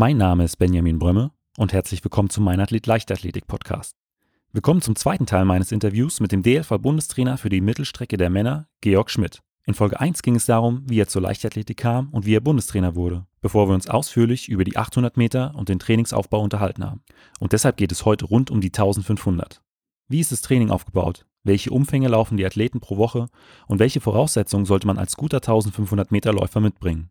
Mein Name ist Benjamin Brömme und herzlich willkommen zum Mein Athlet Leichtathletik Podcast. Willkommen zum zweiten Teil meines Interviews mit dem DLV-Bundestrainer für die Mittelstrecke der Männer, Georg Schmidt. In Folge 1 ging es darum, wie er zur Leichtathletik kam und wie er Bundestrainer wurde, bevor wir uns ausführlich über die 800 Meter und den Trainingsaufbau unterhalten haben. Und deshalb geht es heute rund um die 1500. Wie ist das Training aufgebaut? Welche Umfänge laufen die Athleten pro Woche und welche Voraussetzungen sollte man als guter 1500 Meter Läufer mitbringen?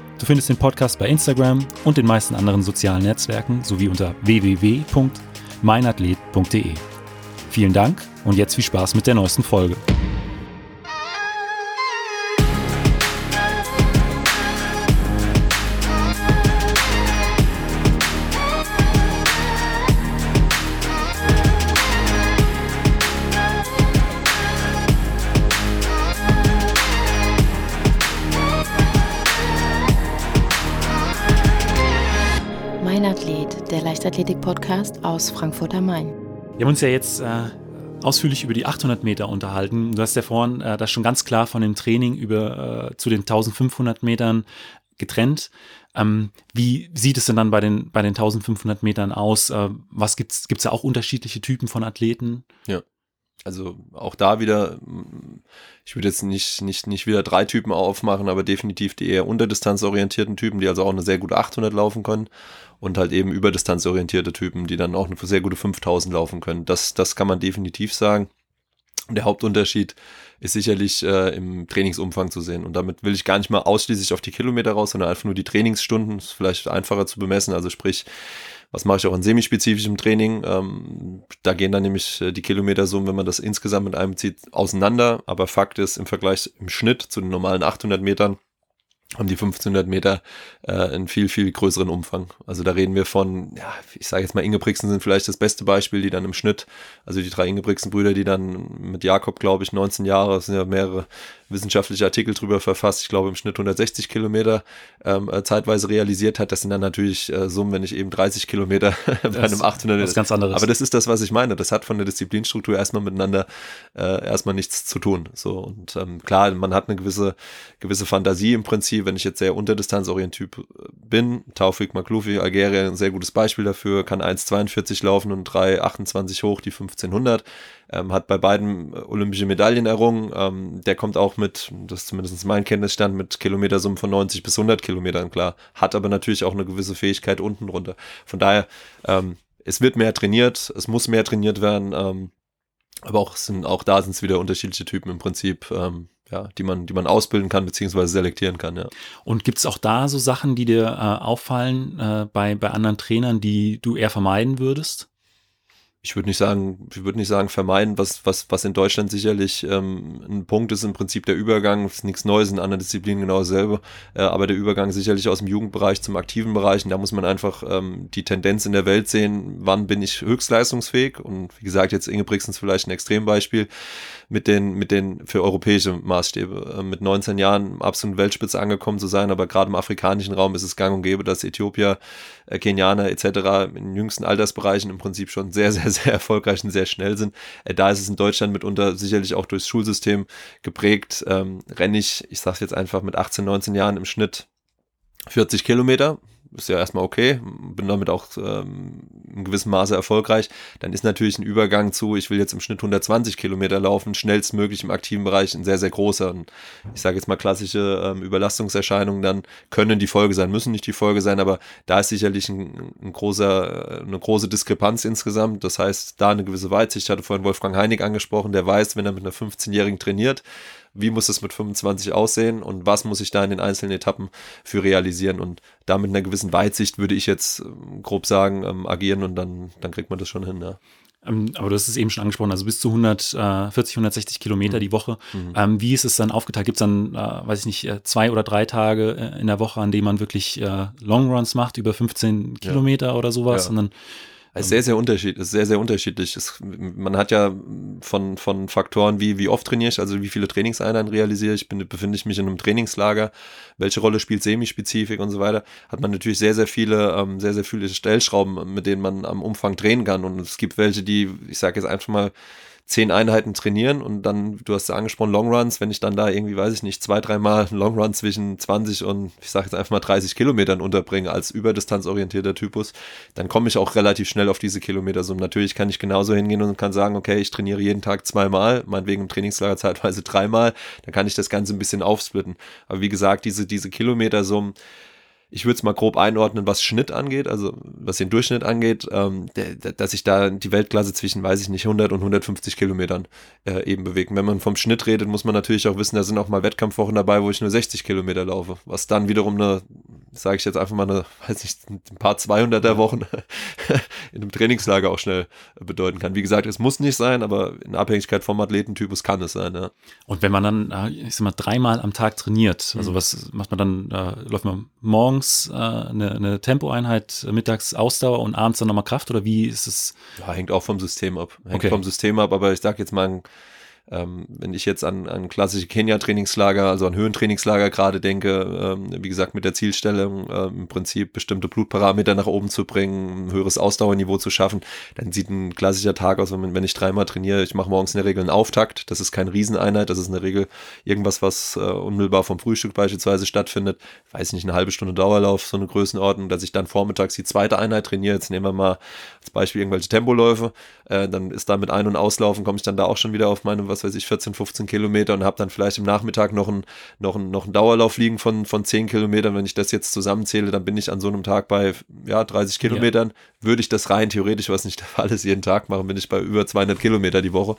Du findest den Podcast bei Instagram und den meisten anderen sozialen Netzwerken sowie unter www.meinathlet.de. Vielen Dank und jetzt viel Spaß mit der neuesten Folge. Leichtathletik-Podcast aus Frankfurt am Main. Wir haben uns ja jetzt äh, ausführlich über die 800 Meter unterhalten. Du hast ja vorhin äh, das schon ganz klar von dem Training über äh, zu den 1500 Metern getrennt. Ähm, wie sieht es denn dann bei den, bei den 1500 Metern aus? Äh, was gibt es da auch unterschiedliche Typen von Athleten? Ja. Also auch da wieder, ich würde jetzt nicht, nicht, nicht wieder drei Typen aufmachen, aber definitiv die eher unterdistanzorientierten Typen, die also auch eine sehr gute 800 laufen können und halt eben überdistanzorientierte Typen, die dann auch eine sehr gute 5000 laufen können. Das, das kann man definitiv sagen. Der Hauptunterschied ist sicherlich äh, im Trainingsumfang zu sehen. Und damit will ich gar nicht mal ausschließlich auf die Kilometer raus, sondern einfach nur die Trainingsstunden. ist vielleicht einfacher zu bemessen. Also sprich, was mache ich auch in semispezifischem Training? Ähm, da gehen dann nämlich äh, die Kilometersummen, wenn man das insgesamt mit einem zieht, auseinander. Aber Fakt ist, im Vergleich im Schnitt zu den normalen 800 Metern haben die 1500 Meter äh, einen viel, viel größeren Umfang. Also da reden wir von, ja, ich sage jetzt mal, Ingebrigtsen sind vielleicht das beste Beispiel, die dann im Schnitt, also die drei Ingebrigtsen-Brüder, die dann mit Jakob, glaube ich, 19 Jahre, es sind ja mehrere wissenschaftliche Artikel drüber verfasst, ich glaube im Schnitt 160 Kilometer ähm, äh, zeitweise realisiert hat. Das sind dann natürlich äh, Summen, wenn ich eben 30 Kilometer bei einem 800 Das ist ganz anderes. Aber das ist das, was ich meine. Das hat von der Disziplinstruktur erstmal miteinander äh, erstmal nichts zu tun. So und ähm, klar, man hat eine gewisse gewisse Fantasie im Prinzip wenn ich jetzt sehr unterdistanzorientiert äh, bin, Taufik Makloufi, Algerien, ein sehr gutes Beispiel dafür, kann 1,42 laufen und 3,28 hoch, die 1500, ähm, hat bei beiden äh, olympische Medaillen errungen. Ähm, der kommt auch mit, das ist zumindest mein Kenntnisstand, mit Kilometersummen von 90 bis 100 Kilometern klar, hat aber natürlich auch eine gewisse Fähigkeit unten drunter. Von daher, ähm, es wird mehr trainiert, es muss mehr trainiert werden, ähm, aber auch, sind, auch da sind es wieder unterschiedliche Typen im Prinzip. Ähm, ja, die man, die man ausbilden kann, beziehungsweise selektieren kann, ja. Und gibt es auch da so Sachen, die dir äh, auffallen äh, bei, bei anderen Trainern, die du eher vermeiden würdest? Ich würde nicht sagen, ich würde nicht sagen vermeiden, was, was, was in Deutschland sicherlich ähm, ein Punkt ist, im Prinzip der Übergang, ist nichts Neues in anderen Disziplinen genau dasselbe, äh, aber der Übergang sicherlich aus dem Jugendbereich zum aktiven Bereich. Und da muss man einfach ähm, die Tendenz in der Welt sehen, wann bin ich höchstleistungsfähig. Und wie gesagt, jetzt Inge Brixens vielleicht ein Extrembeispiel mit den, mit den für europäische Maßstäbe, äh, mit 19 Jahren absolut Weltspitze angekommen zu sein, aber gerade im afrikanischen Raum ist es gang und gäbe, dass Äthiopier, äh, Kenianer etc. in jüngsten Altersbereichen im Prinzip schon sehr, sehr sehr erfolgreich und sehr schnell sind. Äh, da ist es in Deutschland mitunter sicherlich auch durchs Schulsystem geprägt. Ähm, renne ich, ich sage jetzt einfach mit 18, 19 Jahren im Schnitt 40 Kilometer, ist ja erstmal okay, bin damit auch ähm, in gewissem Maße erfolgreich, dann ist natürlich ein Übergang zu, ich will jetzt im Schnitt 120 Kilometer laufen, schnellstmöglich im aktiven Bereich ein sehr, sehr großer. Und ich sage jetzt mal klassische ähm, Überlastungserscheinungen dann können die Folge sein, müssen nicht die Folge sein, aber da ist sicherlich ein, ein großer, eine große Diskrepanz insgesamt. Das heißt, da eine gewisse Weitsicht, ich hatte vorhin Wolfgang Heinig angesprochen, der weiß, wenn er mit einer 15-Jährigen trainiert, wie muss es mit 25 aussehen und was muss ich da in den einzelnen Etappen für realisieren und da mit einer gewissen Weitsicht würde ich jetzt ähm, grob sagen, ähm, agieren und dann, dann kriegt man das schon hin, ja. Ähm, aber du hast es eben schon angesprochen, also bis zu 140, 160 Kilometer mhm. die Woche. Mhm. Ähm, wie ist es dann aufgeteilt? Gibt es dann, äh, weiß ich nicht, äh, zwei oder drei Tage äh, in der Woche, an denen man wirklich äh, Longruns macht, über 15 Kilometer ja. oder sowas? Ja. Und dann Ist sehr, sehr unterschiedlich. Sehr, sehr unterschiedlich. Es, man hat ja von, von Faktoren wie, wie oft trainiere ich, also wie viele Trainingseinheiten realisiere ich, bin, befinde ich mich in einem Trainingslager, welche Rolle spielt Semispezifik und so weiter, hat man natürlich sehr, sehr viele, ähm, sehr, sehr viele Stellschrauben, mit denen man am Umfang drehen kann. Und es gibt welche, die, ich sage jetzt einfach mal, zehn Einheiten trainieren und dann, du hast ja angesprochen, Longruns, wenn ich dann da irgendwie, weiß ich nicht, zwei, dreimal einen Longrun zwischen 20 und ich sage jetzt einfach mal 30 Kilometern unterbringe als überdistanzorientierter Typus, dann komme ich auch relativ schnell auf diese Kilometersumme. Natürlich kann ich genauso hingehen und kann sagen, okay, ich trainiere jeden Tag zweimal, meinetwegen im Trainingslager zeitweise dreimal, dann kann ich das Ganze ein bisschen aufsplitten. Aber wie gesagt, diese, diese Kilometersummen, ich würde es mal grob einordnen, was Schnitt angeht, also was den Durchschnitt angeht, ähm, der, der, dass sich da die Weltklasse zwischen, weiß ich nicht, 100 und 150 Kilometern äh, eben bewegt. Wenn man vom Schnitt redet, muss man natürlich auch wissen, da sind auch mal Wettkampfwochen dabei, wo ich nur 60 Kilometer laufe, was dann wiederum eine, sage ich jetzt einfach mal eine, weiß nicht, ein paar 200er Wochen in einem Trainingslager auch schnell bedeuten kann. Wie gesagt, es muss nicht sein, aber in Abhängigkeit vom Athletentypus kann es sein. Ja. Und wenn man dann, ich sag mal, dreimal am Tag trainiert, also mhm. was macht man dann, äh, läuft man morgens morgens äh, eine, eine Tempoeinheit, mittags Ausdauer und abends dann nochmal Kraft oder wie ist es? Ja, hängt auch vom System ab. Hängt okay. vom System ab, aber ich sag jetzt mal, ähm, wenn ich jetzt an, an klassische Kenia-Trainingslager, also an Höhentrainingslager gerade denke, ähm, wie gesagt, mit der Zielstellung äh, im Prinzip bestimmte Blutparameter nach oben zu bringen, ein höheres Ausdauerniveau zu schaffen, dann sieht ein klassischer Tag aus, wenn, wenn ich dreimal trainiere. Ich mache morgens in der Regel einen Auftakt. Das ist keine Rieseneinheit, das ist in der Regel irgendwas, was äh, unmittelbar vom Frühstück beispielsweise stattfindet. Weiß nicht, eine halbe Stunde Dauerlauf, so eine Größenordnung, dass ich dann vormittags die zweite Einheit trainiere. Jetzt nehmen wir mal als Beispiel irgendwelche Tempoläufe. Äh, dann ist da mit Ein- und Auslaufen, komme ich dann da auch schon wieder auf meine, was weiß ich, 14, 15 Kilometer und habe dann vielleicht im Nachmittag noch einen, noch einen, noch einen Dauerlauf liegen von, von 10 Kilometern. Wenn ich das jetzt zusammenzähle, dann bin ich an so einem Tag bei ja, 30 Kilometern. Ja. Würde ich das rein theoretisch, was nicht der Fall ist, jeden Tag machen, bin ich bei über 200 Kilometer die Woche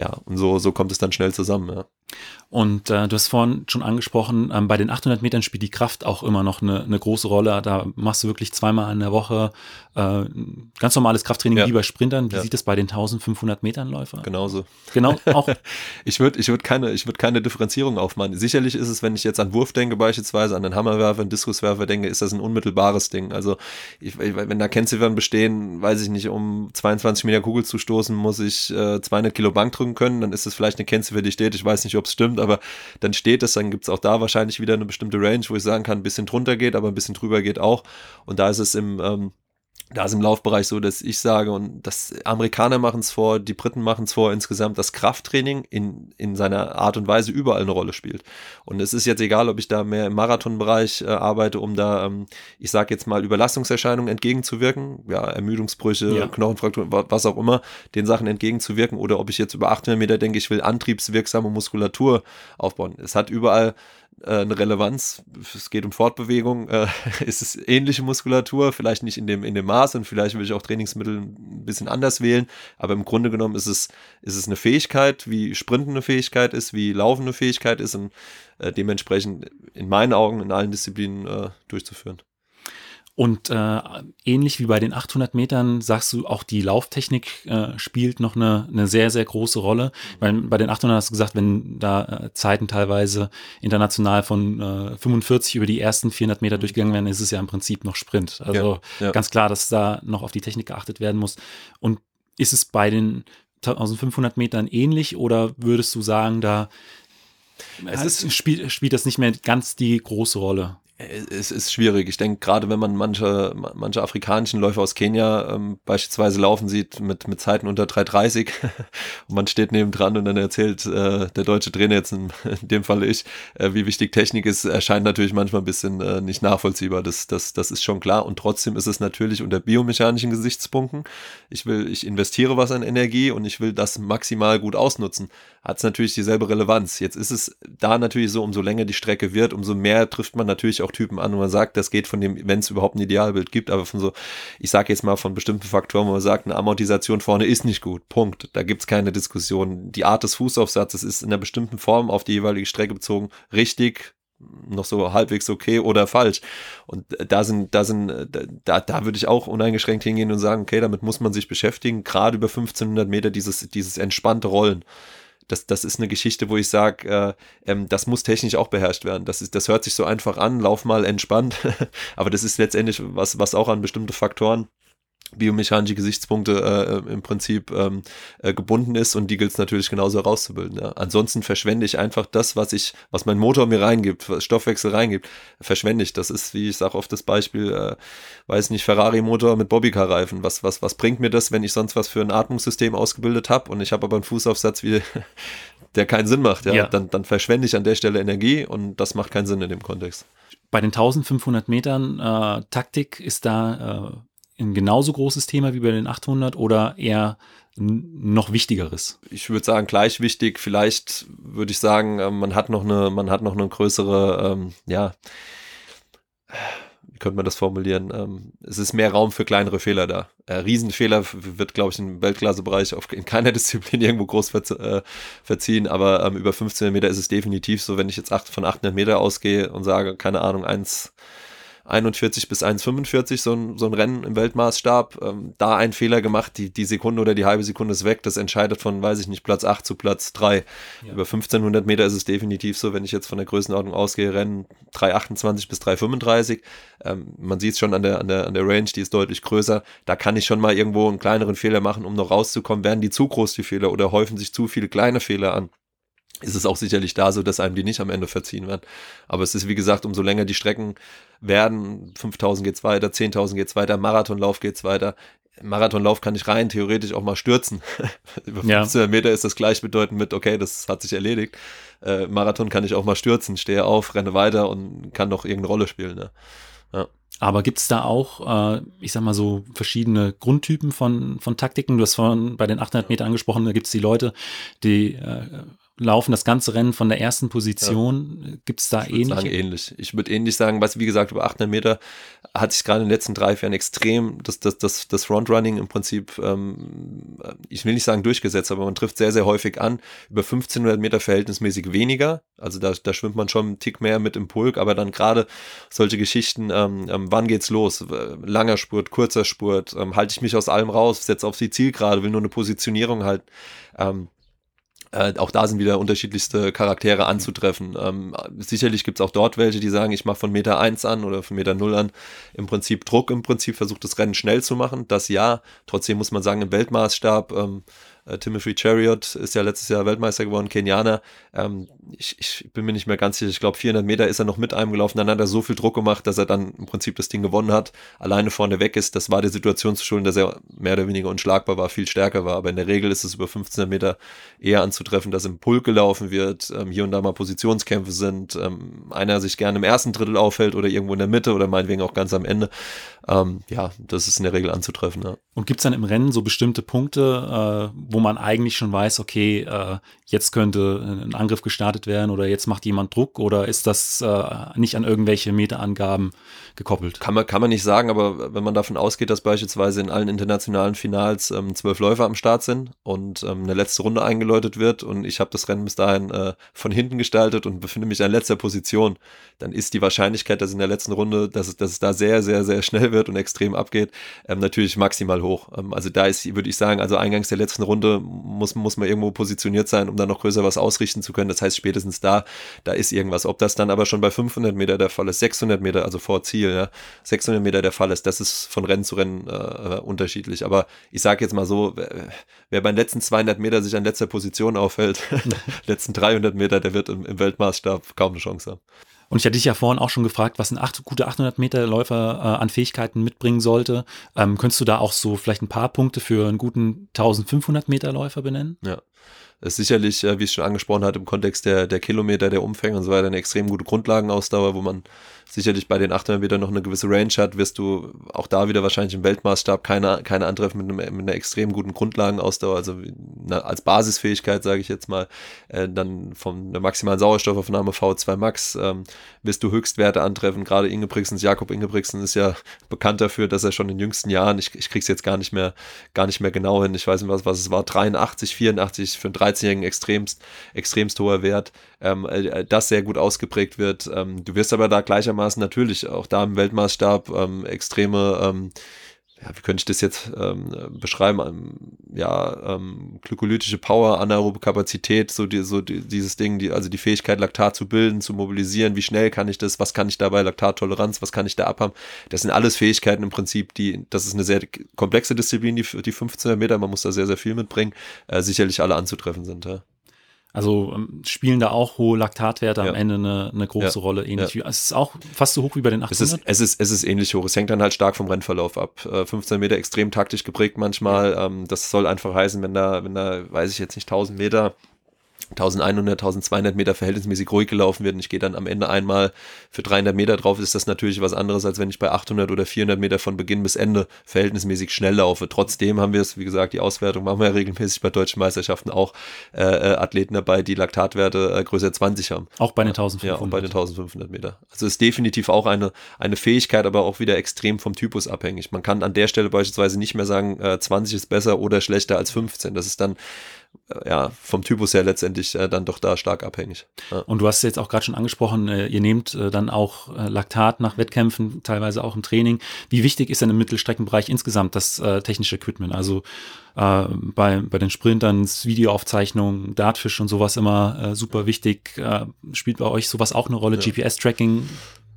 ja, und so, so kommt es dann schnell zusammen. Ja. Und äh, du hast vorhin schon angesprochen, ähm, bei den 800 Metern spielt die Kraft auch immer noch eine, eine große Rolle. Da machst du wirklich zweimal in der Woche äh, ganz normales Krafttraining ja. wie bei Sprintern. Wie ja. sieht es bei den 1500 Metern Läufer? Genauso. Genau, auch. ich würde ich würd keine, ich würd keine Differenzierung aufmachen. Sicherlich ist es, wenn ich jetzt an Wurf denke, beispielsweise an den Hammerwerfer, einen Diskuswerfer denke, ist das ein unmittelbares Ding. Also, ich, wenn da Kennziffern bestehen, weiß ich nicht, um 22 Meter Kugel zu stoßen, muss ich äh, 200 Kilo Bank drücken können, dann ist es vielleicht eine Kennziffer, die steht. Ich weiß nicht, ob es stimmt, aber dann steht es, dann gibt es auch da wahrscheinlich wieder eine bestimmte Range, wo ich sagen kann, ein bisschen drunter geht, aber ein bisschen drüber geht auch. Und da ist es im ähm, da ist im Laufbereich so, dass ich sage, und das Amerikaner machen es vor, die Briten machen es vor, insgesamt das Krafttraining in, in seiner Art und Weise überall eine Rolle spielt. Und es ist jetzt egal, ob ich da mehr im Marathonbereich äh, arbeite, um da, ähm, ich sage jetzt mal, Überlastungserscheinungen entgegenzuwirken, ja, Ermüdungsbrüche, ja. Knochenfrakturen, was auch immer, den Sachen entgegenzuwirken, oder ob ich jetzt über 800 Meter denke, ich will antriebswirksame Muskulatur aufbauen. Es hat überall eine Relevanz. Es geht um Fortbewegung. Äh, ist es ähnliche Muskulatur, vielleicht nicht in dem, in dem Maß und vielleicht will ich auch Trainingsmittel ein bisschen anders wählen. Aber im Grunde genommen ist es, ist es eine Fähigkeit, wie Sprinten eine Fähigkeit ist, wie Laufen eine Fähigkeit ist und äh, dementsprechend in meinen Augen in allen Disziplinen äh, durchzuführen. Und äh, ähnlich wie bei den 800 Metern sagst du, auch die Lauftechnik äh, spielt noch eine, eine sehr, sehr große Rolle. Weil bei den 800 hast du gesagt, wenn da äh, Zeiten teilweise international von äh, 45 über die ersten 400 Meter durchgegangen werden, ist es ja im Prinzip noch Sprint. Also ja, ja. ganz klar, dass da noch auf die Technik geachtet werden muss. Und ist es bei den 1500 Metern ähnlich oder würdest du sagen, da es ist, spielt, spielt das nicht mehr ganz die große Rolle? Es ist schwierig. Ich denke, gerade wenn man manche, manche afrikanischen Läufer aus Kenia ähm, beispielsweise laufen sieht mit, mit Zeiten unter 3,30 und man steht nebendran und dann erzählt äh, der deutsche Trainer jetzt in, in dem Fall ich, äh, wie wichtig Technik ist, erscheint natürlich manchmal ein bisschen äh, nicht nachvollziehbar. Das, das, das ist schon klar. Und trotzdem ist es natürlich unter biomechanischen Gesichtspunkten. Ich will, ich investiere was an Energie und ich will das maximal gut ausnutzen. Hat es natürlich dieselbe Relevanz. Jetzt ist es da natürlich so, umso länger die Strecke wird, umso mehr trifft man natürlich auch auch Typen an, wo man sagt, das geht von dem, wenn es überhaupt ein Idealbild gibt, aber von so, ich sage jetzt mal von bestimmten Faktoren, wo man sagt, eine Amortisation vorne ist nicht gut. Punkt. Da gibt es keine Diskussion. Die Art des Fußaufsatzes ist in einer bestimmten Form auf die jeweilige Strecke bezogen richtig, noch so halbwegs okay oder falsch. Und da sind, da sind, da, da würde ich auch uneingeschränkt hingehen und sagen, okay, damit muss man sich beschäftigen. Gerade über 1500 Meter dieses, dieses entspannte Rollen das, das ist eine Geschichte, wo ich sage, äh, ähm, das muss technisch auch beherrscht werden. Das, ist, das hört sich so einfach an, lauf mal entspannt, aber das ist letztendlich was, was auch an bestimmte Faktoren biomechanische Gesichtspunkte äh, im Prinzip ähm, äh, gebunden ist und die gilt es natürlich genauso herauszubilden. Ja. Ansonsten verschwende ich einfach das, was ich, was mein Motor mir reingibt, was Stoffwechsel reingibt, verschwende ich. Das ist, wie ich sage oft das Beispiel, äh, weiß nicht, Ferrari-Motor mit Bobbycar-Reifen. Was, was, was bringt mir das, wenn ich sonst was für ein Atmungssystem ausgebildet habe und ich habe aber einen Fußaufsatz wie der keinen Sinn macht, ja, ja. Dann, dann verschwende ich an der Stelle Energie und das macht keinen Sinn in dem Kontext. Bei den 1500 Metern äh, Taktik ist da äh, ein genauso großes Thema wie bei den 800 oder eher noch wichtigeres? Ich würde sagen gleich wichtig. Vielleicht würde ich sagen, ähm, man hat noch eine, man hat noch eine größere, ähm, ja, wie könnte man das formulieren? Ähm, es ist mehr Raum für kleinere Fehler da. Äh, Riesenfehler wird, glaube ich, im Weltklassebereich in keiner Disziplin irgendwo groß verz äh, verziehen, aber ähm, über 15 Meter ist es definitiv so, wenn ich jetzt acht, von 800 Meter ausgehe und sage, keine Ahnung, eins 41 bis 1,45 so ein, so ein Rennen im Weltmaßstab. Ähm, da ein Fehler gemacht, die, die Sekunde oder die halbe Sekunde ist weg. Das entscheidet von, weiß ich nicht, Platz 8 zu Platz 3. Ja. Über 1500 Meter ist es definitiv so, wenn ich jetzt von der Größenordnung ausgehe, Rennen 3,28 bis 3,35. Ähm, man sieht es schon an der, an, der, an der Range, die ist deutlich größer. Da kann ich schon mal irgendwo einen kleineren Fehler machen, um noch rauszukommen. Werden die zu groß, die Fehler, oder häufen sich zu viele kleine Fehler an? Ist es auch sicherlich da so, dass einem die nicht am Ende verziehen werden. Aber es ist, wie gesagt, umso länger die Strecken werden, 5000 geht's weiter, 10.000 geht's weiter, Marathonlauf geht's weiter. Marathonlauf kann ich rein theoretisch auch mal stürzen. Über 15 ja. Meter ist das gleichbedeutend mit, okay, das hat sich erledigt. Äh, Marathon kann ich auch mal stürzen, stehe auf, renne weiter und kann noch irgendeine Rolle spielen. Ne? Ja. Aber gibt es da auch, äh, ich sag mal so, verschiedene Grundtypen von, von Taktiken? Du hast vorhin bei den 800 Meter angesprochen, da gibt es die Leute, die äh, laufen das ganze Rennen von der ersten Position. Ja. Gibt es da ich ähnlich? Sagen, ähnlich. Ich würde ähnlich sagen, was wie gesagt über 800 Meter hat sich gerade in den letzten drei Jahren extrem das, das, das, das Frontrunning im Prinzip, ähm, ich will nicht sagen durchgesetzt, aber man trifft sehr, sehr häufig an. Über 1500 Meter verhältnismäßig weniger. Also da, da schwimmt man schon einen Tick mehr mit im Pulk, aber dann gerade solche Geschichten, ähm, ähm, wann geht's los? Langer Spurt, kurzer Spurt, ähm, halte ich mich aus allem raus, setze auf die Zielgerade, will nur eine Positionierung halten. Ähm, äh, auch da sind wieder unterschiedlichste Charaktere anzutreffen. Ähm, sicherlich gibt es auch dort welche, die sagen, ich mache von Meter 1 an oder von Meter 0 an im Prinzip Druck, im Prinzip versucht das Rennen schnell zu machen. Das ja, trotzdem muss man sagen, im Weltmaßstab ähm, äh, Timothy Chariot ist ja letztes Jahr Weltmeister geworden, Kenianer. Ähm, ich, ich, bin mir nicht mehr ganz sicher. Ich glaube, 400 Meter ist er noch mit einem gelaufen. Dann hat er so viel Druck gemacht, dass er dann im Prinzip das Ding gewonnen hat. Alleine vorne weg ist. Das war der Situation zu schulden, dass er mehr oder weniger unschlagbar war, viel stärker war. Aber in der Regel ist es über 1500 Meter eher anzutreffen, dass im Pulk gelaufen wird, ähm, hier und da mal Positionskämpfe sind, ähm, einer sich gerne im ersten Drittel aufhält oder irgendwo in der Mitte oder meinetwegen auch ganz am Ende. Ähm, ja, das ist in der Regel anzutreffen. Ja. Und gibt es dann im Rennen so bestimmte Punkte, äh, wo man eigentlich schon weiß, okay, äh, jetzt könnte ein Angriff gestartet werden oder jetzt macht jemand Druck oder ist das äh, nicht an irgendwelche Meterangaben gekoppelt? Kann man, kann man nicht sagen, aber wenn man davon ausgeht, dass beispielsweise in allen internationalen Finals ähm, zwölf Läufer am Start sind und ähm, eine letzte Runde eingeläutet wird und ich habe das Rennen bis dahin äh, von hinten gestaltet und befinde mich in letzter Position, dann ist die Wahrscheinlichkeit, dass in der letzten Runde, dass es, dass es da sehr, sehr, sehr schnell wird und extrem abgeht, ähm, natürlich maximal hoch. Ähm, also da ist, würde ich sagen, also eingangs der letzten Runde muss, muss man irgendwo positioniert sein, um dann noch größer was ausrichten zu können. Das heißt, spätestens da, da ist irgendwas. Ob das dann aber schon bei 500 Meter der Fall ist, 600 Meter, also vor Ziel, ja, 600 Meter der Fall ist, das ist von Rennen zu Rennen äh, äh unterschiedlich. Aber ich sage jetzt mal so, wer bei den letzten 200 Meter sich an letzter Position aufhält, letzten 300 Meter, der wird im, im Weltmaßstab kaum eine Chance haben. Und ich hatte dich ja vorhin auch schon gefragt, was ein acht, gute 800 Meter Läufer äh, an Fähigkeiten mitbringen sollte. Ähm, könntest du da auch so vielleicht ein paar Punkte für einen guten 1500 Meter Läufer benennen? Ja, ist sicherlich, äh, wie es schon angesprochen hat, im Kontext der, der Kilometer, der Umfänge und so weiter, eine extrem gute Grundlagenausdauer, wo man sicherlich bei den 800 Meter noch eine gewisse Range hat, wirst du auch da wieder wahrscheinlich im Weltmaßstab keine, keine antreffen mit, mit einer extrem guten Grundlagenausdauer, also eine, als Basisfähigkeit, sage ich jetzt mal, äh, dann von der maximalen Sauerstoffaufnahme V2 Max ähm, wirst du Höchstwerte antreffen. Gerade Ingebrigtsens, Jakob Ingebrigtsen ist ja bekannt dafür, dass er schon in den jüngsten Jahren, ich, ich krieg's jetzt gar nicht mehr, gar nicht mehr genau hin, ich weiß nicht, was, was es war, 83, 84 für einen 13-Jährigen extremst, extremst hoher Wert, ähm, äh, das sehr gut ausgeprägt wird. Ähm, du wirst aber da gleichermaßen natürlich auch da im Weltmaßstab ähm, extreme ähm, ja, wie könnte ich das jetzt ähm, beschreiben? Ja, ähm, glykolytische Power, anaerobe Kapazität, so, die, so die, dieses Ding, die, also die Fähigkeit, Laktat zu bilden, zu mobilisieren, wie schnell kann ich das, was kann ich dabei, Laktattoleranz, was kann ich da abhaben? Das sind alles Fähigkeiten im Prinzip, die, das ist eine sehr komplexe Disziplin, die, die 15 Meter, man muss da sehr, sehr viel mitbringen, äh, sicherlich alle anzutreffen sind. Ja. Also ähm, spielen da auch hohe Laktatwerte ja. am Ende eine, eine große ja. Rolle. Ähnlich ja. wie, es ist auch fast so hoch wie bei den 800. Es ist, es ist, es ist ähnlich hoch. Es hängt dann halt stark vom Rennverlauf ab. 15 äh, Meter extrem taktisch geprägt manchmal. Ähm, das soll einfach heißen, wenn da, wenn da, weiß ich jetzt nicht, 1000 Meter 1100, 1200 Meter verhältnismäßig ruhig gelaufen wird und ich gehe dann am Ende einmal für 300 Meter drauf, ist das natürlich was anderes, als wenn ich bei 800 oder 400 Meter von Beginn bis Ende verhältnismäßig schnell laufe. Trotzdem haben wir es, wie gesagt, die Auswertung machen wir ja regelmäßig bei deutschen Meisterschaften auch äh, äh Athleten dabei, die Laktatwerte äh, größer 20 haben. Auch bei den 1500? Ja, auch bei den 1500 Meter. Also ist definitiv auch eine, eine Fähigkeit, aber auch wieder extrem vom Typus abhängig. Man kann an der Stelle beispielsweise nicht mehr sagen, äh, 20 ist besser oder schlechter als 15. Das ist dann ja, vom Typus her letztendlich äh, dann doch da stark abhängig. Ja. Und du hast jetzt auch gerade schon angesprochen, äh, ihr nehmt äh, dann auch äh, Laktat nach Wettkämpfen, teilweise auch im Training. Wie wichtig ist denn im Mittelstreckenbereich insgesamt das äh, technische Equipment? Also äh, bei, bei den Sprintern Videoaufzeichnung, Dartfisch und sowas immer super wichtig. spielt bei euch sowas auch eine Rolle? Ja. GPS-Tracking?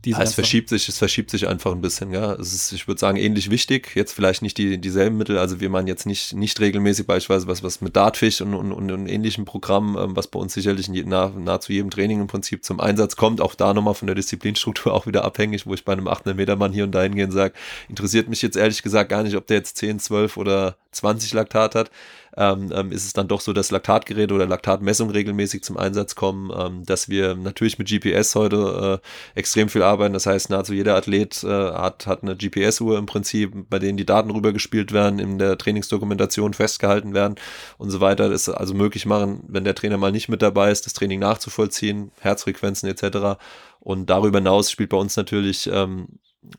Ja, es verschiebt sich, es verschiebt sich einfach ein bisschen, ja. Es ist, ich würde sagen, ähnlich wichtig. Jetzt vielleicht nicht die, dieselben Mittel. Also wir machen jetzt nicht, nicht regelmäßig beispielsweise was, was mit Dartfish und, und, und, und ähnlichen Programmen, ähm, was bei uns sicherlich in nah, nahezu jedem Training im Prinzip zum Einsatz kommt. Auch da nochmal von der Disziplinstruktur auch wieder abhängig, wo ich bei einem 800 Meter Mann hier und dahin gehen sage, interessiert mich jetzt ehrlich gesagt gar nicht, ob der jetzt 10, 12 oder 20 Laktat hat ähm, ähm, ist es dann doch so, dass Laktatgeräte oder Laktatmessung regelmäßig zum Einsatz kommen, ähm, dass wir natürlich mit GPS heute äh, extrem viel arbeiten. Das heißt, nahezu jeder Athlet äh, hat, hat eine GPS-Uhr im Prinzip, bei denen die Daten rübergespielt werden, in der Trainingsdokumentation festgehalten werden und so weiter. Das also möglich machen, wenn der Trainer mal nicht mit dabei ist, das Training nachzuvollziehen, Herzfrequenzen etc. Und darüber hinaus spielt bei uns natürlich, ähm,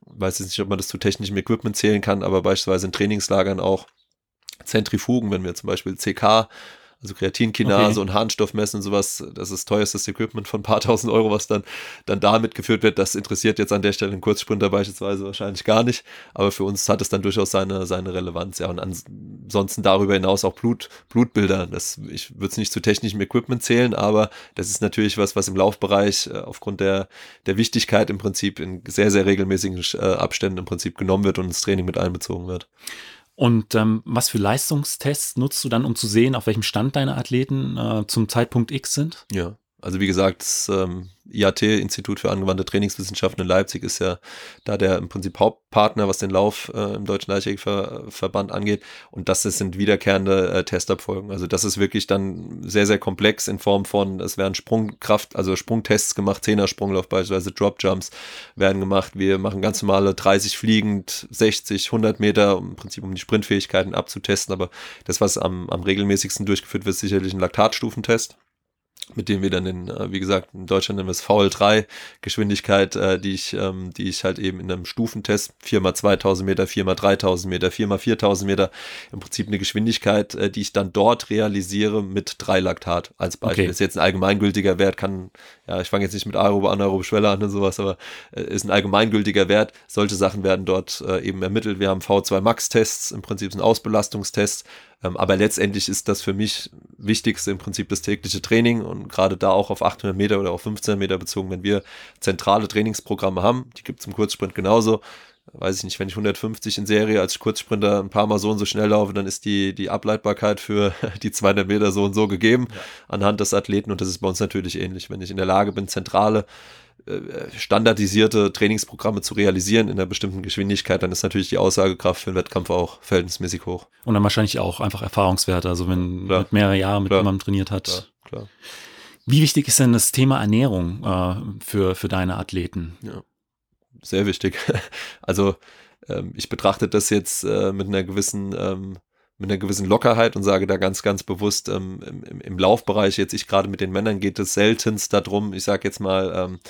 weiß jetzt nicht, ob man das zu technischem Equipment zählen kann, aber beispielsweise in Trainingslagern auch Zentrifugen, wenn wir zum Beispiel CK, also Kreatinkinase okay. und Harnstoff messen und sowas, das ist teuerstes Equipment von ein paar tausend Euro, was dann, dann da mitgeführt wird. Das interessiert jetzt an der Stelle einen Kurzsprinter beispielsweise wahrscheinlich gar nicht, aber für uns hat es dann durchaus seine, seine Relevanz. Ja, und ansonsten darüber hinaus auch Blut, Blutbilder. Das, ich würde es nicht zu technischem Equipment zählen, aber das ist natürlich was, was im Laufbereich äh, aufgrund der, der Wichtigkeit im Prinzip in sehr, sehr regelmäßigen äh, Abständen im Prinzip genommen wird und ins Training mit einbezogen wird. Und ähm, was für Leistungstests nutzt du dann, um zu sehen, auf welchem Stand deine Athleten äh, zum Zeitpunkt X sind? Ja, also wie gesagt, das ähm, IAT, Institut für angewandte Trainingswissenschaften in Leipzig, ist ja da der im Prinzip Hauptpartner, was den Lauf äh, im Deutschen Leichtathletikverband angeht. Und das sind wiederkehrende äh, Testabfolgen. Also das ist wirklich dann sehr, sehr komplex in Form von, es werden Sprungkraft, also Sprungtests gemacht, Zehner-Sprunglauf beispielsweise, Drop-Jumps werden gemacht. Wir machen ganz normale 30 fliegend, 60, 100 Meter, im Prinzip um die Sprintfähigkeiten abzutesten. Aber das, was am, am regelmäßigsten durchgeführt wird, ist sicherlich ein Laktatstufentest mit dem wir dann in, äh, wie gesagt, in Deutschland nennen wir es VL3 Geschwindigkeit, äh, die ich, ähm, die ich halt eben in einem Stufentest 4x2000 Meter, 4x3000 Meter, 4x4000 Meter, im Prinzip eine Geschwindigkeit, äh, die ich dann dort realisiere mit 3 Laktat als Beispiel. Okay. Das ist jetzt ein allgemeingültiger Wert, kann, ja, ich fange jetzt nicht mit aerobe, anaerobe Schwelle an und sowas, aber äh, ist ein allgemeingültiger Wert. Solche Sachen werden dort äh, eben ermittelt. Wir haben V2 Max Tests, im Prinzip sind Ausbelastungstests, aber letztendlich ist das für mich wichtigste im Prinzip das tägliche Training und gerade da auch auf 800 Meter oder auf 15 Meter bezogen, wenn wir zentrale Trainingsprogramme haben, die gibt es im Kurzsprint genauso. Weiß ich nicht, wenn ich 150 in Serie als Kurzsprinter ein paar Mal so und so schnell laufe, dann ist die, die Ableitbarkeit für die 200 Meter so und so gegeben ja. anhand des Athleten und das ist bei uns natürlich ähnlich. Wenn ich in der Lage bin, zentrale standardisierte Trainingsprogramme zu realisieren in einer bestimmten Geschwindigkeit, dann ist natürlich die Aussagekraft für den Wettkampf auch verhältnismäßig hoch. Und dann wahrscheinlich auch einfach Erfahrungswerte, also wenn man mehrere Jahre mit jemandem trainiert hat. Klar, klar. Wie wichtig ist denn das Thema Ernährung äh, für, für deine Athleten? Ja, sehr wichtig. Also ähm, ich betrachte das jetzt äh, mit einer gewissen ähm, mit einer gewissen Lockerheit und sage da ganz, ganz bewusst, ähm, im, im Laufbereich, jetzt ich gerade mit den Männern, geht es seltenst darum, ich sage jetzt mal, ähm,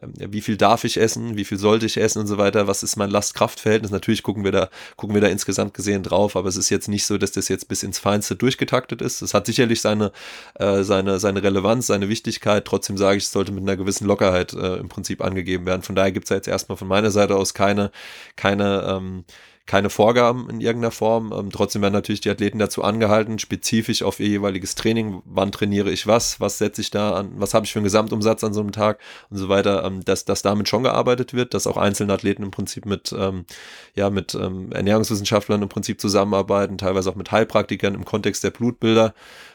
ähm, wie viel darf ich essen, wie viel sollte ich essen und so weiter, was ist mein Last-Kraft-Verhältnis, natürlich gucken wir da, gucken wir da insgesamt gesehen drauf, aber es ist jetzt nicht so, dass das jetzt bis ins Feinste durchgetaktet ist. Es hat sicherlich seine, äh, seine, seine Relevanz, seine Wichtigkeit, trotzdem sage ich, es sollte mit einer gewissen Lockerheit äh, im Prinzip angegeben werden. Von daher gibt es ja jetzt erstmal von meiner Seite aus keine, keine, ähm, keine Vorgaben in irgendeiner Form. Ähm, trotzdem werden natürlich die Athleten dazu angehalten, spezifisch auf ihr jeweiliges Training, wann trainiere ich was, was setze ich da an, was habe ich für einen Gesamtumsatz an so einem Tag und so weiter, ähm, dass, dass damit schon gearbeitet wird, dass auch einzelne Athleten im Prinzip mit, ähm, ja, mit ähm, Ernährungswissenschaftlern im Prinzip zusammenarbeiten, teilweise auch mit Heilpraktikern im Kontext der Blutbilder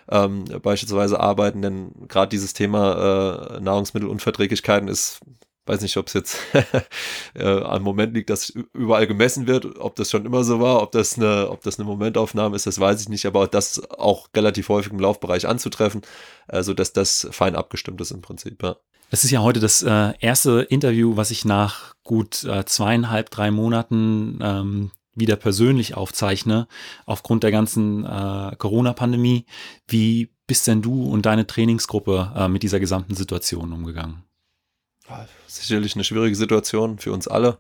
ähm, beispielsweise arbeiten, denn gerade dieses Thema äh, Nahrungsmittelunverträglichkeiten ist weiß nicht, ob es jetzt äh, am Moment liegt, dass überall gemessen wird, ob das schon immer so war, ob das eine, ob das eine Momentaufnahme ist, das weiß ich nicht, aber das auch relativ häufig im Laufbereich anzutreffen, also dass das fein abgestimmt ist im Prinzip, ja. Es ist ja heute das äh, erste Interview, was ich nach gut äh, zweieinhalb, drei Monaten ähm, wieder persönlich aufzeichne, aufgrund der ganzen äh, Corona-Pandemie. Wie bist denn du und deine Trainingsgruppe äh, mit dieser gesamten Situation umgegangen? Sicherlich eine schwierige Situation für uns alle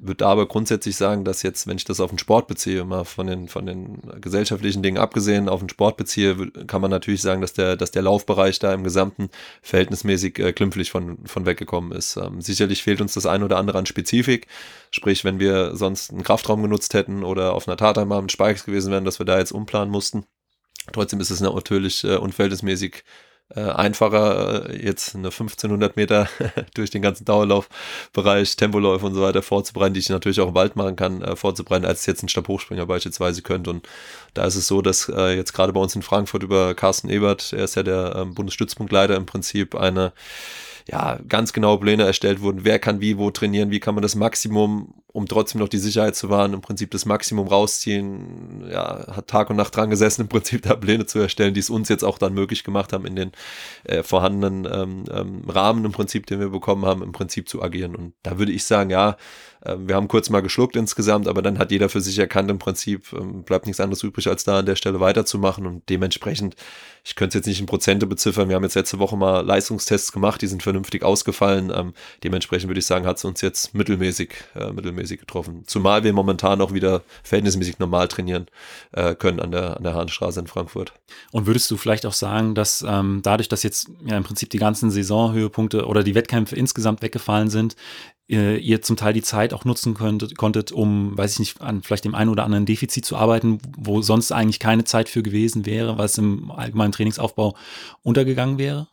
würde aber grundsätzlich sagen, dass jetzt, wenn ich das auf den Sport beziehe, mal von den, von den gesellschaftlichen Dingen abgesehen, auf den Sport beziehe, kann man natürlich sagen, dass der, dass der Laufbereich da im Gesamten verhältnismäßig äh, glimpflich von, von weggekommen ist. Ähm, sicherlich fehlt uns das ein oder andere an Spezifik. Sprich, wenn wir sonst einen Kraftraum genutzt hätten oder auf einer Tatanbahn mit Spikes gewesen wären, dass wir da jetzt umplanen mussten. Trotzdem ist es natürlich äh, unverhältnismäßig äh, einfacher, äh, jetzt eine 1500 Meter durch den ganzen Dauerlaufbereich, Tempoläufe und so weiter vorzubereiten, die ich natürlich auch im Wald machen kann, äh, vorzubereiten, als jetzt ein Stabhochspringer beispielsweise könnte. Und da ist es so, dass äh, jetzt gerade bei uns in Frankfurt über Carsten Ebert, er ist ja der ähm, Bundesstützpunktleiter im Prinzip, eine ja, ganz genaue Pläne erstellt wurden, wer kann wie wo trainieren, wie kann man das Maximum, um trotzdem noch die Sicherheit zu wahren, im Prinzip das Maximum rausziehen, ja, hat Tag und Nacht dran gesessen, im Prinzip da Pläne zu erstellen, die es uns jetzt auch dann möglich gemacht haben, in den äh, vorhandenen ähm, ähm, Rahmen im Prinzip, den wir bekommen haben, im Prinzip zu agieren. Und da würde ich sagen, ja, äh, wir haben kurz mal geschluckt insgesamt, aber dann hat jeder für sich erkannt, im Prinzip ähm, bleibt nichts anderes übrig, als da an der Stelle weiterzumachen und dementsprechend ich könnte es jetzt nicht in Prozente beziffern. Wir haben jetzt letzte Woche mal Leistungstests gemacht, die sind vernünftig ausgefallen. Ähm, dementsprechend würde ich sagen, hat es uns jetzt mittelmäßig, äh, mittelmäßig getroffen. Zumal wir momentan auch wieder verhältnismäßig normal trainieren äh, können an der, an der Hahnstraße in Frankfurt. Und würdest du vielleicht auch sagen, dass ähm, dadurch, dass jetzt ja im Prinzip die ganzen Saisonhöhepunkte oder die Wettkämpfe insgesamt weggefallen sind, ihr, ihr zum Teil die Zeit auch nutzen könntet, konntet, um, weiß ich nicht, an vielleicht dem einen oder anderen Defizit zu arbeiten, wo sonst eigentlich keine Zeit für gewesen wäre, was im allgemeinen Trainingsaufbau untergegangen wäre?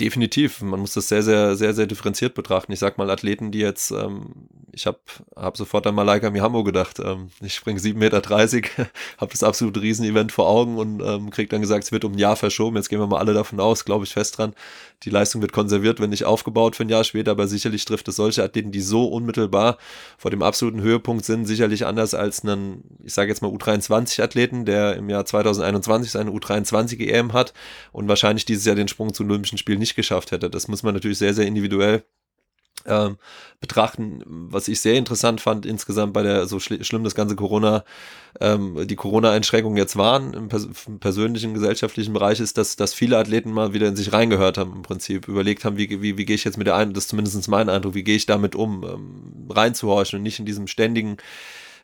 Definitiv. Man muss das sehr, sehr, sehr, sehr differenziert betrachten. Ich sag mal, Athleten, die jetzt, ähm, ich habe hab sofort an Malaika Mihambo gedacht. Ähm, ich springe 7,30 Meter, habe das absolute Riesenevent vor Augen und ähm, krieg dann gesagt, es wird um ein Jahr verschoben. Jetzt gehen wir mal alle davon aus, glaube ich fest dran. Die Leistung wird konserviert, wenn nicht aufgebaut für ein Jahr später, aber sicherlich trifft es solche Athleten, die so unmittelbar vor dem absoluten Höhepunkt sind, sicherlich anders als einen, ich sage jetzt mal U23-Athleten, der im Jahr 2021 seine U23-EM hat und wahrscheinlich dieses Jahr den Sprung zu Olympischen Spielen nicht geschafft hätte. Das muss man natürlich sehr, sehr individuell ähm, betrachten. Was ich sehr interessant fand insgesamt bei der, so schl schlimm das ganze Corona, ähm, die Corona-Einschränkungen jetzt waren im, pers im, persönlichen, gesellschaftlichen Bereich, ist, dass, dass viele Athleten mal wieder in sich reingehört haben im Prinzip, überlegt haben, wie, wie, wie gehe ich jetzt mit der ein, das ist zumindest mein Eindruck, wie gehe ich damit um, ähm, reinzuhorchen und nicht in diesem ständigen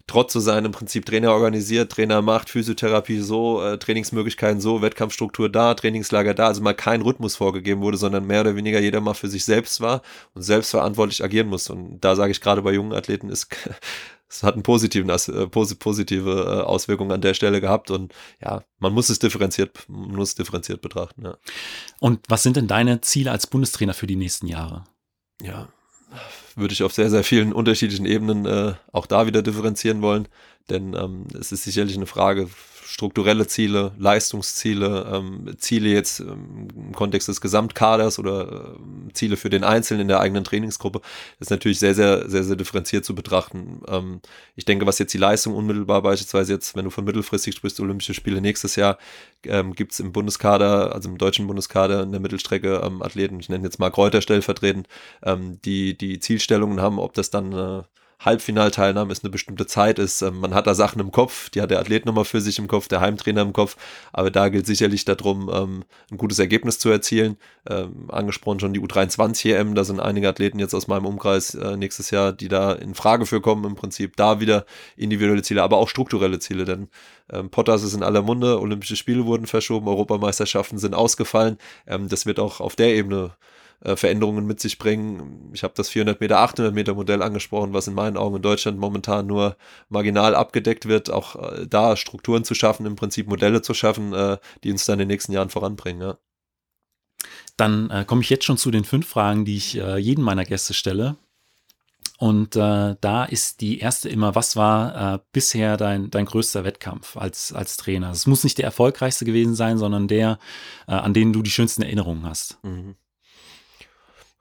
Trotz zu sein, im Prinzip Trainer organisiert, Trainer macht, Physiotherapie so, äh, Trainingsmöglichkeiten so, Wettkampfstruktur da, Trainingslager da, also mal kein Rhythmus vorgegeben wurde, sondern mehr oder weniger jeder mal für sich selbst war und selbstverantwortlich agieren muss. Und da sage ich gerade bei jungen Athleten ist es hat einen positiven, äh, positive äh, Auswirkungen an der Stelle gehabt und ja, man muss es differenziert, muss es differenziert betrachten. Ja. Und was sind denn deine Ziele als Bundestrainer für die nächsten Jahre? Ja, würde ich auf sehr, sehr vielen unterschiedlichen Ebenen äh, auch da wieder differenzieren wollen. Denn ähm, es ist sicherlich eine Frage strukturelle Ziele, Leistungsziele, ähm, Ziele jetzt ähm, im Kontext des Gesamtkaders oder äh, Ziele für den Einzelnen in der eigenen Trainingsgruppe, ist natürlich sehr, sehr, sehr, sehr differenziert zu betrachten. Ähm, ich denke, was jetzt die Leistung unmittelbar beispielsweise jetzt, wenn du von mittelfristig sprichst, Olympische Spiele nächstes Jahr, ähm, gibt es im Bundeskader, also im deutschen Bundeskader in der Mittelstrecke ähm, Athleten, ich nenne jetzt mal Kräuter stellvertretend, ähm, die die Zielstellungen haben, ob das dann äh, Halbfinalteilnahme ist eine bestimmte Zeit ist. Ähm, man hat da Sachen im Kopf, die hat der Athlet nochmal für sich im Kopf, der Heimtrainer im Kopf, aber da gilt sicherlich darum, ähm, ein gutes Ergebnis zu erzielen. Ähm, angesprochen schon die U23 EM, da sind einige Athleten jetzt aus meinem Umkreis äh, nächstes Jahr, die da in Frage für kommen, im Prinzip da wieder individuelle Ziele, aber auch strukturelle Ziele, denn Potters ist in aller Munde, Olympische Spiele wurden verschoben, Europameisterschaften sind ausgefallen. Das wird auch auf der Ebene äh, Veränderungen mit sich bringen. Ich habe das 400 Meter, 800 Meter Modell angesprochen, was in meinen Augen in Deutschland momentan nur marginal abgedeckt wird, auch äh, da Strukturen zu schaffen, im Prinzip Modelle zu schaffen, äh, die uns dann in den nächsten Jahren voranbringen. Ja. Dann äh, komme ich jetzt schon zu den fünf Fragen, die ich äh, jedem meiner Gäste stelle. Und äh, da ist die erste immer, was war äh, bisher dein, dein größter Wettkampf als, als Trainer? Es muss nicht der erfolgreichste gewesen sein, sondern der, äh, an den du die schönsten Erinnerungen hast. Mhm.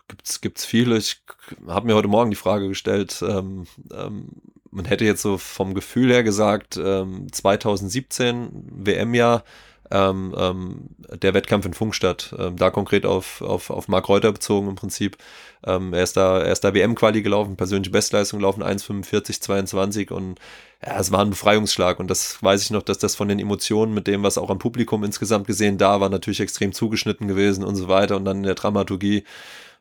Gibt's, gibt's viele. Ich habe mir heute Morgen die Frage gestellt, ähm, ähm, man hätte jetzt so vom Gefühl her gesagt, ähm, 2017 WM-Jahr, ähm, ähm, der Wettkampf in Funkstadt, ähm, da konkret auf, auf, auf Mark Reuter bezogen im Prinzip. Er ist da, er ist da WM-Quali gelaufen, persönliche Bestleistung gelaufen, 1,45, 22 und ja, es war ein Befreiungsschlag und das weiß ich noch, dass das von den Emotionen mit dem, was auch am Publikum insgesamt gesehen da war, natürlich extrem zugeschnitten gewesen und so weiter und dann in der Dramaturgie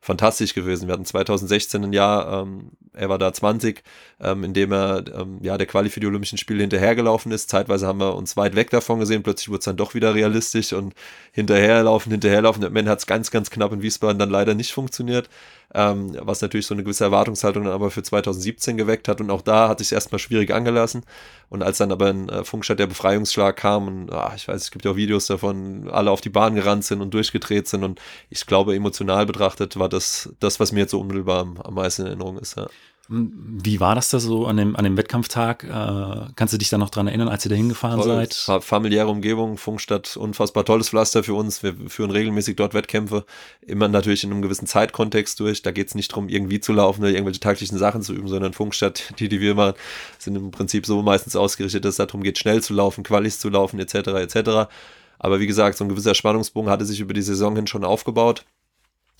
fantastisch gewesen. Wir hatten 2016 ein Jahr, ähm, er war da 20, ähm, in dem er ähm, ja der Quali für die Olympischen Spiele hinterhergelaufen ist. Zeitweise haben wir uns weit weg davon gesehen, plötzlich wurde es dann doch wieder realistisch und hinterherlaufen, hinterherlaufen. Ende hat es ganz, ganz knapp in Wiesbaden dann leider nicht funktioniert ähm, was natürlich so eine gewisse Erwartungshaltung dann aber für 2017 geweckt hat. Und auch da hat sich erstmal schwierig angelassen. Und als dann aber in äh, Funkstadt der Befreiungsschlag kam und ach, ich weiß, es gibt ja auch Videos davon, alle auf die Bahn gerannt sind und durchgedreht sind. Und ich glaube, emotional betrachtet war das das, was mir jetzt so unmittelbar am, am meisten in Erinnerung ist. Ja. Wie war das da so an dem, an dem Wettkampftag? Äh, kannst du dich da noch dran erinnern, als ihr da hingefahren Toll, seid? Familiäre Umgebung, Funkstadt, unfassbar tolles Pflaster für uns. Wir führen regelmäßig dort Wettkämpfe, immer natürlich in einem gewissen Zeitkontext durch. Da geht es nicht darum, irgendwie zu laufen oder irgendwelche taktischen Sachen zu üben, sondern Funkstadt, die, die wir machen, sind im Prinzip so meistens ausgerichtet, dass es darum geht, schnell zu laufen, Qualis zu laufen, etc. etc. Aber wie gesagt, so ein gewisser Spannungsbogen hatte sich über die Saison hin schon aufgebaut.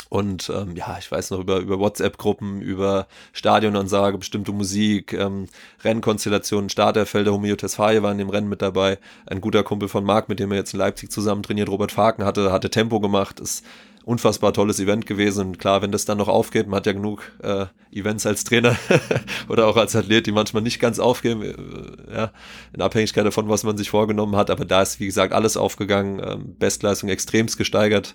Und ähm, ja, ich weiß noch über, über WhatsApp-Gruppen, über Stadionansage, bestimmte Musik, ähm, Rennkonstellationen, Starterfelder, Homeo Tesfaye war in dem Rennen mit dabei. Ein guter Kumpel von Marc, mit dem er jetzt in Leipzig zusammen trainiert, Robert Faken, hatte, hatte Tempo gemacht. Ist unfassbar tolles Event gewesen. Und klar, wenn das dann noch aufgeht, man hat ja genug äh, Events als Trainer oder auch als Athlet, die manchmal nicht ganz aufgehen, äh, ja, in Abhängigkeit davon, was man sich vorgenommen hat. Aber da ist, wie gesagt, alles aufgegangen, ähm, Bestleistung extremst gesteigert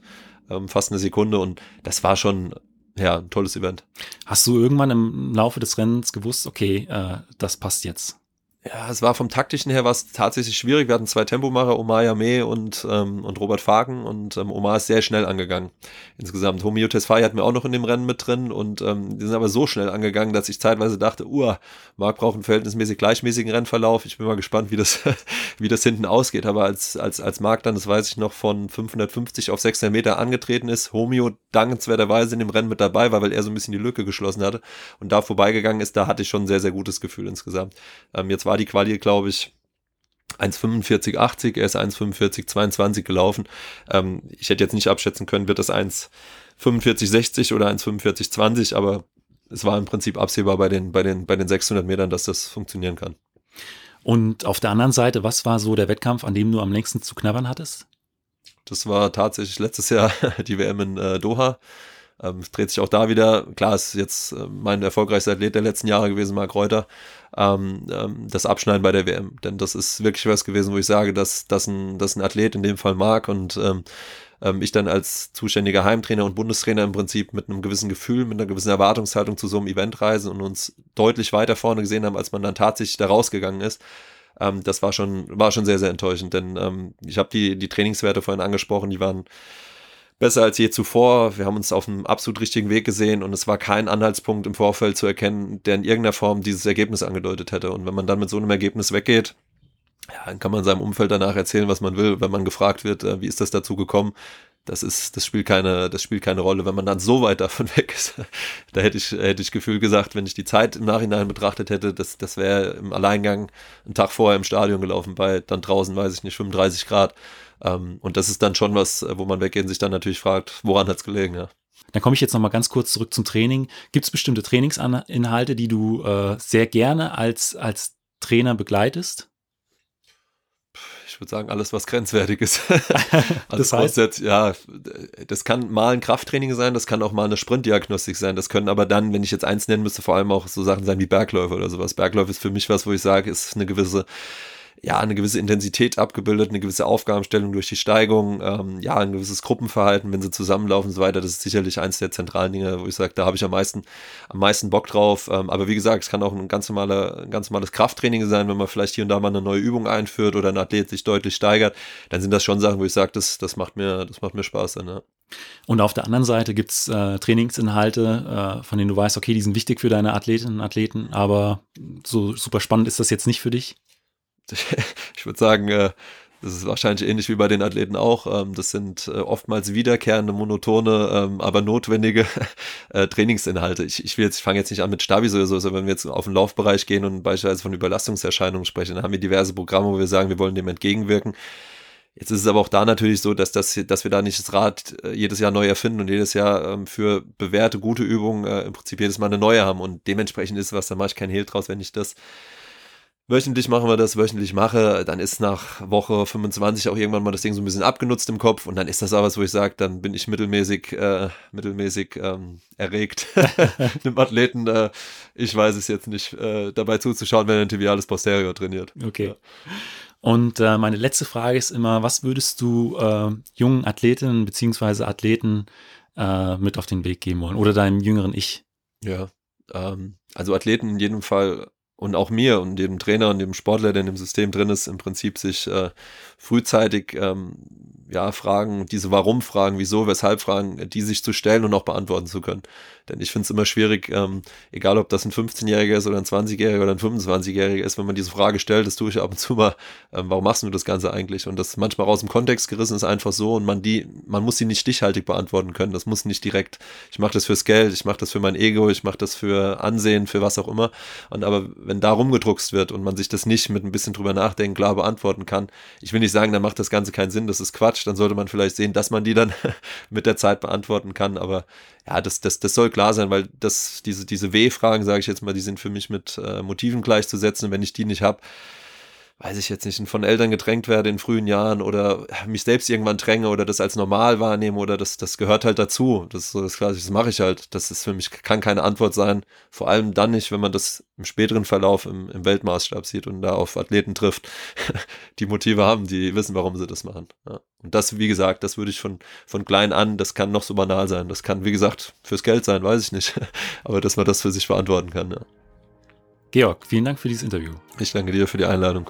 ähm, fast eine Sekunde und das war schon ja, ein tolles Event. Hast du irgendwann im Laufe des Rennens gewusst, okay, äh, das passt jetzt? Ja, es war vom taktischen her was tatsächlich schwierig. Wir hatten zwei Tempomacher, Omar Yame und, ähm, und Robert Fagen und ähm, Omar ist sehr schnell angegangen. Insgesamt. Homio Tesfaye hatten wir auch noch in dem Rennen mit drin und ähm, die sind aber so schnell angegangen, dass ich zeitweise dachte, uh, Marc braucht einen verhältnismäßig gleichmäßigen Rennverlauf. Ich bin mal gespannt, wie das, wie das hinten ausgeht. Aber als, als, als Marc dann, das weiß ich noch, von 550 auf 600 Meter angetreten ist, Homio dankenswerterweise in dem Rennen mit dabei war, weil er so ein bisschen die Lücke geschlossen hatte und da vorbeigegangen ist, da hatte ich schon ein sehr, sehr gutes Gefühl insgesamt. Ähm, jetzt war die Quali, glaube ich, 1,45,80, er ist 1,45,22 gelaufen. Ähm, ich hätte jetzt nicht abschätzen können, wird das 1,45,60 oder 1,45,20, aber es war im Prinzip absehbar bei den, bei, den, bei den 600 Metern, dass das funktionieren kann. Und auf der anderen Seite, was war so der Wettkampf, an dem du am längsten zu knabbern hattest? Das war tatsächlich letztes Jahr die WM in äh, Doha. Ähm, dreht sich auch da wieder, klar, ist jetzt äh, mein erfolgreichster Athlet der letzten Jahre gewesen, Marc Reuter, ähm, ähm, das Abschneiden bei der WM. Denn das ist wirklich was gewesen, wo ich sage, dass, dass, ein, dass ein Athlet in dem Fall mag und ähm, ähm, ich dann als zuständiger Heimtrainer und Bundestrainer im Prinzip mit einem gewissen Gefühl, mit einer gewissen Erwartungshaltung zu so einem Event reisen und uns deutlich weiter vorne gesehen haben, als man dann tatsächlich da rausgegangen ist. Ähm, das war schon, war schon sehr, sehr enttäuschend, denn ähm, ich habe die, die Trainingswerte vorhin angesprochen, die waren besser als je zuvor. Wir haben uns auf einem absolut richtigen Weg gesehen und es war kein Anhaltspunkt im Vorfeld zu erkennen, der in irgendeiner Form dieses Ergebnis angedeutet hätte. Und wenn man dann mit so einem Ergebnis weggeht, ja, dann kann man seinem Umfeld danach erzählen, was man will, wenn man gefragt wird, äh, wie ist das dazu gekommen. Das ist, das spielt keine, das spielt keine Rolle. Wenn man dann so weit davon weg ist, da hätte ich, hätte ich Gefühl gesagt, wenn ich die Zeit im Nachhinein betrachtet hätte, das, das wäre im Alleingang einen Tag vorher im Stadion gelaufen, bei dann draußen, weiß ich nicht, 35 Grad. Ähm, und das ist dann schon was, wo man weggehen sich dann natürlich fragt, woran hat es gelegen, ja. Dann komme ich jetzt noch mal ganz kurz zurück zum Training. Gibt es bestimmte Trainingsinhalte, die du äh, sehr gerne als, als Trainer begleitest? Ich würde sagen, alles, was grenzwertig ist. also das heißt, ja, das kann mal ein Krafttraining sein, das kann auch mal eine Sprintdiagnostik sein. Das können aber dann, wenn ich jetzt eins nennen müsste, vor allem auch so Sachen sein wie Bergläufe oder sowas. Bergläufe ist für mich was, wo ich sage, ist eine gewisse ja, eine gewisse Intensität abgebildet, eine gewisse Aufgabenstellung durch die Steigung, ähm, ja, ein gewisses Gruppenverhalten, wenn sie zusammenlaufen und so weiter. Das ist sicherlich eins der zentralen Dinge, wo ich sage, da habe ich am meisten, am meisten Bock drauf. Ähm, aber wie gesagt, es kann auch ein ganz, normaler, ein ganz normales Krafttraining sein, wenn man vielleicht hier und da mal eine neue Übung einführt oder ein Athlet sich deutlich steigert, dann sind das schon Sachen, wo ich sage, das, das macht mir, das macht mir Spaß dann, ja. Und auf der anderen Seite gibt es äh, Trainingsinhalte, äh, von denen du weißt, okay, die sind wichtig für deine Athletinnen und Athleten, aber so super spannend ist das jetzt nicht für dich? Ich würde sagen, äh, das ist wahrscheinlich ähnlich wie bei den Athleten auch. Ähm, das sind äh, oftmals wiederkehrende, monotone, ähm, aber notwendige äh, Trainingsinhalte. Ich, ich ich fange jetzt nicht an mit Stabis oder so, wenn wir jetzt auf den Laufbereich gehen und beispielsweise von Überlastungserscheinungen sprechen, dann haben wir diverse Programme, wo wir sagen, wir wollen dem entgegenwirken. Jetzt ist es aber auch da natürlich so, dass, das, dass wir da nicht das Rad jedes Jahr neu erfinden und jedes Jahr ähm, für bewährte, gute Übungen im Prinzip jedes Mal eine neue haben. Und dementsprechend ist was, da mache ich kein Hehl draus, wenn ich das wöchentlich machen wir das, wöchentlich mache, dann ist nach Woche 25 auch irgendwann mal das Ding so ein bisschen abgenutzt im Kopf und dann ist das aber was, wo ich sage, dann bin ich mittelmäßig, äh, mittelmäßig ähm, erregt, einem Athleten, äh, ich weiß es jetzt nicht, äh, dabei zuzuschauen, wenn er ein tibiales Posterior trainiert. Okay. Ja. Und äh, meine letzte Frage ist immer, was würdest du äh, jungen Athletinnen bzw. Athleten äh, mit auf den Weg geben wollen oder deinem jüngeren Ich? Ja, ähm, also Athleten in jedem Fall und auch mir und dem Trainer und dem Sportler, der in dem System drin ist, im Prinzip sich äh, frühzeitig ähm, ja, Fragen, diese Warum-Fragen, wieso, weshalb-Fragen, die sich zu stellen und auch beantworten zu können. Denn ich finde es immer schwierig, ähm, egal ob das ein 15-Jähriger ist oder ein 20-Jähriger oder ein 25-Jähriger ist, wenn man diese Frage stellt, das tue ich ab und zu mal, ähm, warum machst du das Ganze eigentlich? Und das manchmal aus dem Kontext gerissen ist einfach so und man die, man muss sie nicht stichhaltig beantworten können. Das muss nicht direkt, ich mache das fürs Geld, ich mache das für mein Ego, ich mache das für Ansehen, für was auch immer. Und aber wenn da rumgedruckst wird und man sich das nicht mit ein bisschen drüber nachdenken klar beantworten kann, ich will nicht sagen, dann macht das Ganze keinen Sinn, das ist Quatsch, dann sollte man vielleicht sehen, dass man die dann mit der Zeit beantworten kann. Aber ja, das, das, das soll klar sein, weil das, diese, diese W-Fragen, sage ich jetzt mal, die sind für mich mit äh, Motiven gleichzusetzen. Wenn ich die nicht habe, weiß ich jetzt nicht, von Eltern gedrängt werde in frühen Jahren oder mich selbst irgendwann dränge oder das als normal wahrnehme oder das, das gehört halt dazu. Das ist so das Klassische, das mache ich halt. Das ist für mich, kann keine Antwort sein. Vor allem dann nicht, wenn man das im späteren Verlauf im, im Weltmaßstab sieht und da auf Athleten trifft, die Motive haben, die wissen, warum sie das machen. Ja. Und das, wie gesagt, das würde ich von, von klein an, das kann noch so banal sein. Das kann, wie gesagt, fürs Geld sein, weiß ich nicht. Aber dass man das für sich beantworten kann, ja. Georg, vielen Dank für dieses Interview. Ich danke dir für die Einladung.